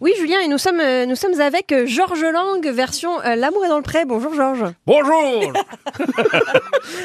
Oui, Julien, et nous sommes, euh, nous sommes avec euh, Georges Lang, version euh, L'amour est dans le pré. Bonjour, Georges. Bonjour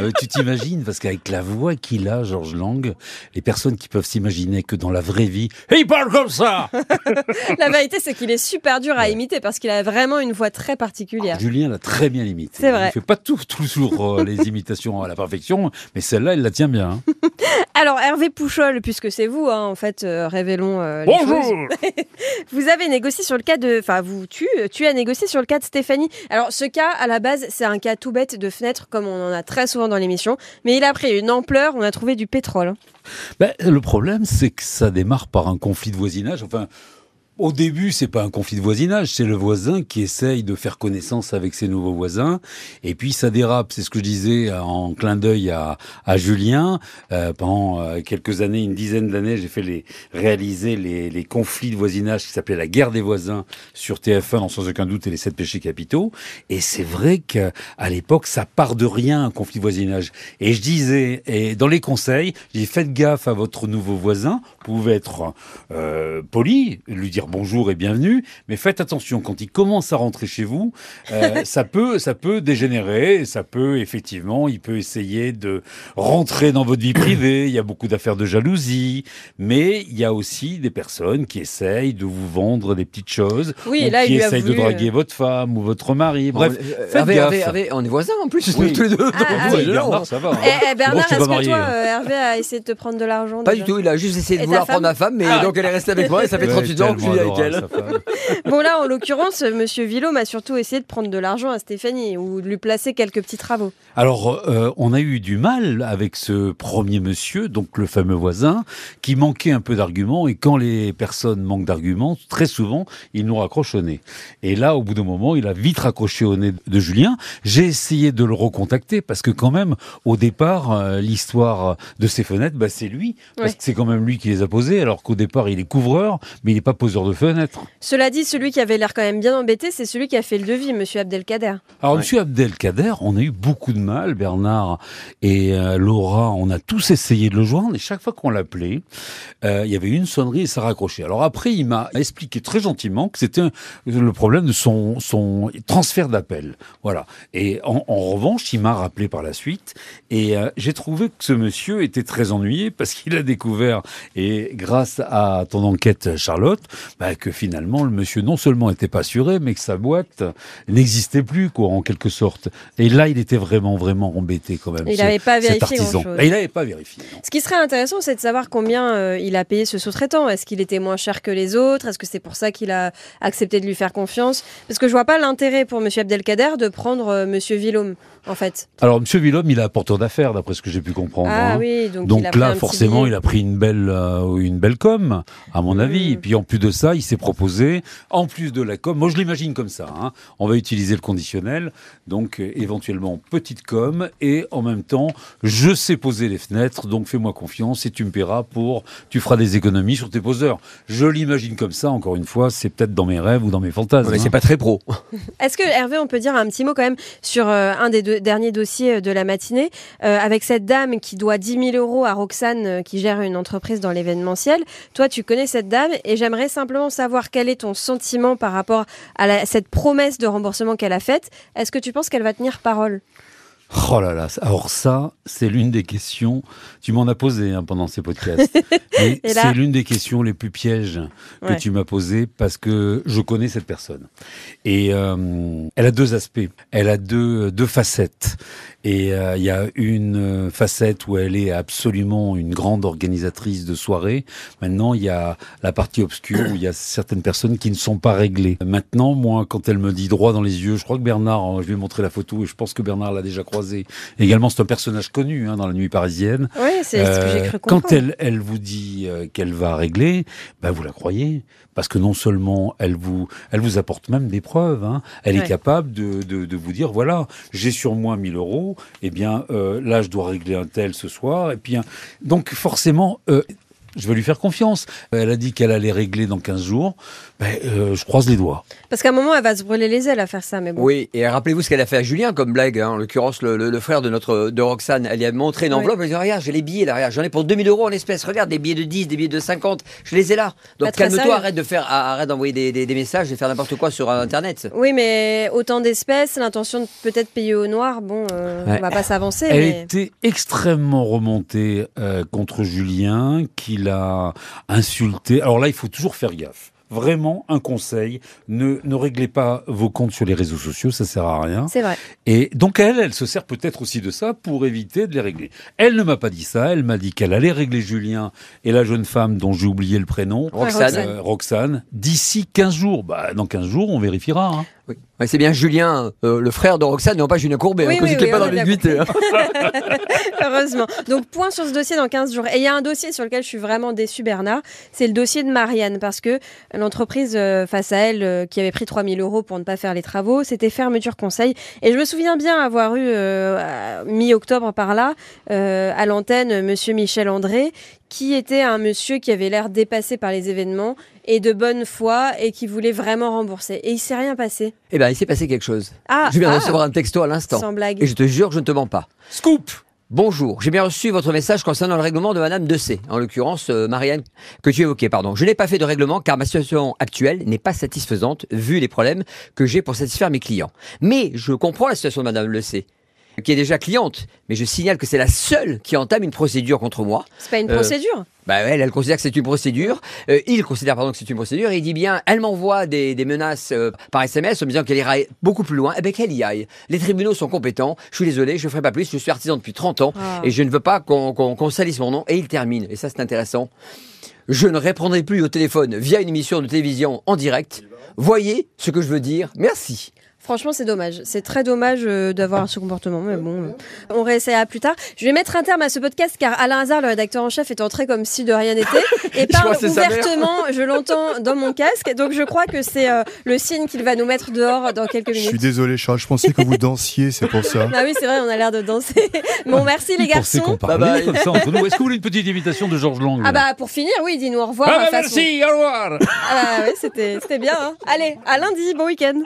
Euh, Tu t'imagines, parce qu'avec la voix qu'il a, Georges Lang, les personnes qui peuvent s'imaginer que dans la vraie vie, il parle comme ça La vérité, c'est qu'il est super dur à imiter parce qu'il a vraiment une voix très particulière. Julien l'a très bien imité. C'est vrai. Il fait pas tout, toujours euh, les imitations à la perfection, mais celle-là, il la tient bien. hein. Alors, Hervé Pouchol, puisque c'est vous, hein, en fait, euh, révélons euh, les choses. Bonjour Vous avez négocié sur le cas de. Enfin, vous, tu, tu as négocié sur le cas de Stéphanie. Alors, ce cas, à la base, c'est un cas tout bête de fenêtre, comme on en a très souvent dans l'émission. Mais il a pris une ampleur, on a trouvé du pétrole. Ben, le problème, c'est que ça démarre par un conflit de voisinage. Enfin, au début, c'est pas un conflit de voisinage, c'est le voisin qui essaye de faire connaissance avec ses nouveaux voisins. Et puis ça dérape. C'est ce que je disais en clin d'œil à, à Julien. Euh, pendant euh, quelques années, une dizaine d'années, j'ai fait les réaliser les, les conflits de voisinage qui s'appelaient la guerre des voisins sur TF1, non, sans aucun doute, et les sept péchés capitaux. Et c'est vrai qu'à l'époque, ça part de rien un conflit de voisinage. Et je disais, et dans les conseils, dis faites gaffe à votre nouveau voisin. Vous pouvez être euh, poli, lui dire bonjour et bienvenue, mais faites attention quand il commence à rentrer chez vous, euh, ça peut ça peut dégénérer, ça peut effectivement, il peut essayer de rentrer dans votre vie privée. Il y a beaucoup d'affaires de jalousie, mais il y a aussi des personnes qui essayent de vous vendre des petites choses, Oui, ou et là, qui il lui a essayent de voulu, draguer euh, votre femme ou votre mari. Bref, Bon, euh, faites Hervé, gaffe. Hervé, Hervé, on est voisins en plus, Oui. tous les deux. Ah, ah, on oui, Bernard, on- ça va. hein. Eh, eh, Bernard, est-ce que marié. toi, euh, Hervé a essayé de te prendre de l'argent Pas du tout, il a juste essayé de Et vouloir femme prendre ma femme, mais Ah. donc elle est restée avec moi et ça fait Ouais, 38 ans que je avec elle. Bon là, en l'occurrence, Monsieur Villaume a surtout essayé de prendre de l'argent à Stéphanie ou de lui placer quelques petits travaux. Alors, euh, on a eu du mal avec ce premier monsieur, donc le fameux voisin, qui manquait un peu d'arguments. Et quand les personnes manquent d'arguments, très souvent, ils nous raccrochent au nez. Et là, au bout d'un moment, il a vite raccroché au nez de Julien. J'ai essayé de le recontacter parce que quand même, au départ, euh, l'histoire de ces fenêtres, bah, c'est lui, parce Ouais. que c'est quand même lui qui les a posées. Alors qu'au départ, il est couvreur, mais il n'est pas poseur de fenêtres. Cela dit, celui qui avait l'air quand même bien embêté, c'est celui qui a fait le devis, Monsieur Abdelkader. Alors, Monsieur Abdelkader, on a eu beaucoup de mal, Bernard et euh, Laura, on a tous essayé de le joindre, et chaque fois qu'on l'appelait, euh, il y avait une sonnerie et ça raccrochait. Alors après, il m'a expliqué très gentiment que c'était le problème de son, son transfert d'appel. Voilà. Et en, en revanche, il m'a rappelé par la suite, et euh, j'ai trouvé que ce monsieur était très ennuyé parce qu'il a découvert, et grâce à ton enquête, Charlotte, bah, que finalement, le monsieur non seulement était pas assuré, mais que sa boîte n'existait plus, quoi, en quelque sorte. Et là, il était vraiment, vraiment embêté quand même. Il n'avait pas vérifié grand-chose. Il n'avait pas vérifié. non. Ce qui serait intéressant, c'est de savoir combien euh, il a payé ce sous-traitant. Est-ce qu'il était moins cher que les autres? Est-ce que c'est pour ça qu'il a accepté de lui faire confiance? Parce que je vois pas l'intérêt pour Monsieur Abdelkader de prendre euh, Monsieur Villaume, en fait. Alors, Monsieur Villhomme, il est apporteur d'affaires, d'après ce que j'ai pu comprendre. Ah hein. oui, donc, Donc, il a pris un là, petit forcément, il a pris une belle, euh, une belle com, à mon avis. Mm. Et puis, en plus de ça, il s'est proposé, en plus de la com, moi je l'imagine comme ça, hein, on va utiliser le conditionnel, donc euh, éventuellement petite com, et en même temps, je sais poser les fenêtres, donc fais-moi confiance et tu me paieras pour, tu feras des économies sur tes poseurs. Je l'imagine comme ça, encore une fois, c'est peut-être dans mes rêves ou dans mes fantasmes. Mais hein. c'est pas très pro. Est-ce que Hervé, on peut dire un petit mot quand même sur euh, un des deux derniers dossiers euh, de la matinée, euh, avec cette dame qui doit 10 000 euros à Roxane, euh, qui gère une entreprise dans l'événementiel. Toi, tu connais cette dame et j'aimerais simplement savoir quel est ton sentiment par rapport à cette promesse de remboursement qu'elle a faite. Est-ce que tu penses qu'elle va tenir parole? Oh là là, alors ça, c'est l'une des questions, tu m'en as posé hein, pendant ces podcasts, mais là- c'est l'une des questions les plus pièges que Ouais. tu m'as posées parce que je connais cette personne. Et euh, elle a deux aspects, elle a deux, deux facettes. Et euh, il y a une euh, facette où elle est absolument une grande organisatrice de soirées. Maintenant, il y a la partie obscure où il y a certaines personnes qui ne sont pas réglées. Maintenant, moi, quand elle me dit droit dans les yeux, je crois que Bernard, hein, je vais montrer la photo et je pense que Bernard l'a déjà croisé. Également, c'est un personnage connu hein, dans la nuit parisienne. Oui, c'est ce que j'ai Euh, cru comprendre. quand elle, elle vous dit euh, qu'elle va régler, bah vous la croyez. Parce que non seulement elle vous, elle vous apporte même des preuves. hein. Elle Ouais. est capable de, de, de vous dire voilà, j'ai sur moi 1000 euros. Eh bien, euh, là, je dois régler un tel ce soir. Et donc forcément, euh, Je vais lui faire confiance. Elle a dit qu'elle allait régler dans 15 jours. Ben, euh, je croise les doigts. Parce qu'à un moment, elle va se brûler les ailes à faire ça, mais bon. Oui, et rappelez-vous ce qu'elle a fait à Julien comme blague, hein. en l'occurrence le, le- le frère de notre de Roxane. Elle lui a montré une Oui. enveloppe, elle lui a dit Regarde, j'ai les billets là, regarde, j'en ai pour 2000 euros en espèces, regarde, des billets de 10, des billets de 50, je les ai là. Donc calme-toi, arrête de faire, arrête d'envoyer des, des- des messages et faire n'importe quoi sur euh, Internet. Oui, mais autant d'espèces, l'intention de peut-être payer au noir, bon, euh, Ouais. on va pas s'avancer. Elle mais... était extrêmement remontée euh, contre Julien, qui l'a insulté. Alors là, il faut toujours faire gaffe. Vraiment, un conseil, ne, ne réglez pas vos comptes sur les réseaux sociaux, ça sert à rien. C'est vrai. Et donc elle, elle se sert peut-être aussi de ça pour éviter de les régler. Elle ne m'a pas dit ça, elle m'a dit qu'elle allait régler Julien et la jeune femme dont j'ai oublié le prénom, Roxane. Roxane. euh, Roxane, d'ici 15 jours. Bah, dans 15 jours, on vérifiera. hein. Oui. Ouais, c'est bien Julien, euh, le frère de Roxane, non pas Julien Courbet, Oui, hein, oui, pas dans l'ambiguïté. hein. Heureusement. Donc, point sur ce dossier dans 15 jours. Et il y a un dossier sur lequel je suis vraiment déçue, Bernard. C'est le dossier de Marianne. Parce que l'entreprise euh, face à elle, euh, qui avait pris 3000 euros pour ne pas faire les travaux, c'était fermeture conseil. Et je me souviens bien avoir eu, mi-octobre par là, à l'antenne, monsieur Michel André, qui était un monsieur qui avait l'air dépassé par les événements et de bonne foi et qui voulait vraiment rembourser. Et il s'est rien passé. Eh ben, il s'est passé quelque chose. Ah, je viens de ah, recevoir un texto à l'instant. Sans blague. Et je te jure, je ne te mens pas. Scoop Bonjour, j'ai bien reçu votre message concernant le règlement de Madame de C, en l'occurrence euh, Marianne, que tu évoquais, pardon. Je n'ai pas fait de règlement car ma situation actuelle n'est pas satisfaisante vu les problèmes que j'ai pour satisfaire mes clients. Mais je comprends la situation de Madame C, qui est déjà cliente, mais je signale que c'est la seule qui entame une procédure contre moi. C'est pas une Euh, procédure. Bah elle, elle considère que c'est une procédure. Euh, il considère pardon que c'est une procédure. Et il dit bien, elle m'envoie des, des menaces euh, par SMS en me disant qu'elle ira beaucoup plus loin. Eh ben qu'elle y aille. Les tribunaux sont compétents. Je suis désolé, je ne ferai pas plus. Je suis artisan depuis 30 ans Ah. et je ne veux pas qu'on qu'on salisse mon nom. Et il termine. Et ça c'est intéressant. Je ne répondrai plus au téléphone via une émission de télévision en direct. Voyez ce que je veux dire. Merci. Franchement, c'est dommage. C'est très dommage euh, d'avoir ce comportement, mais bon, euh, on réessayera plus tard. Je vais mettre un terme à ce podcast car Alain Hazard, le rédacteur en chef, est entré comme si de rien n'était et parle ouvertement. Je l'entends dans mon casque, donc je crois que c'est euh, le signe qu'il va nous mettre dehors dans quelques Je suis minutes. désolé, Charles, je pensais que vous dansiez, c'est pour ça. Ah oui, c'est vrai, on a l'air de danser. Bon, merci les garçons. parlait Bye bye. comme ça entre nous. Est-ce que vous voulez une petite invitation de Georges Lang Ah bah pour finir, oui, dis-nous au revoir. Ah bah, façon. merci, au revoir Ah bah oui, c'était c'était bien. hein. Allez, à lundi, bon week-end.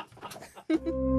Bye.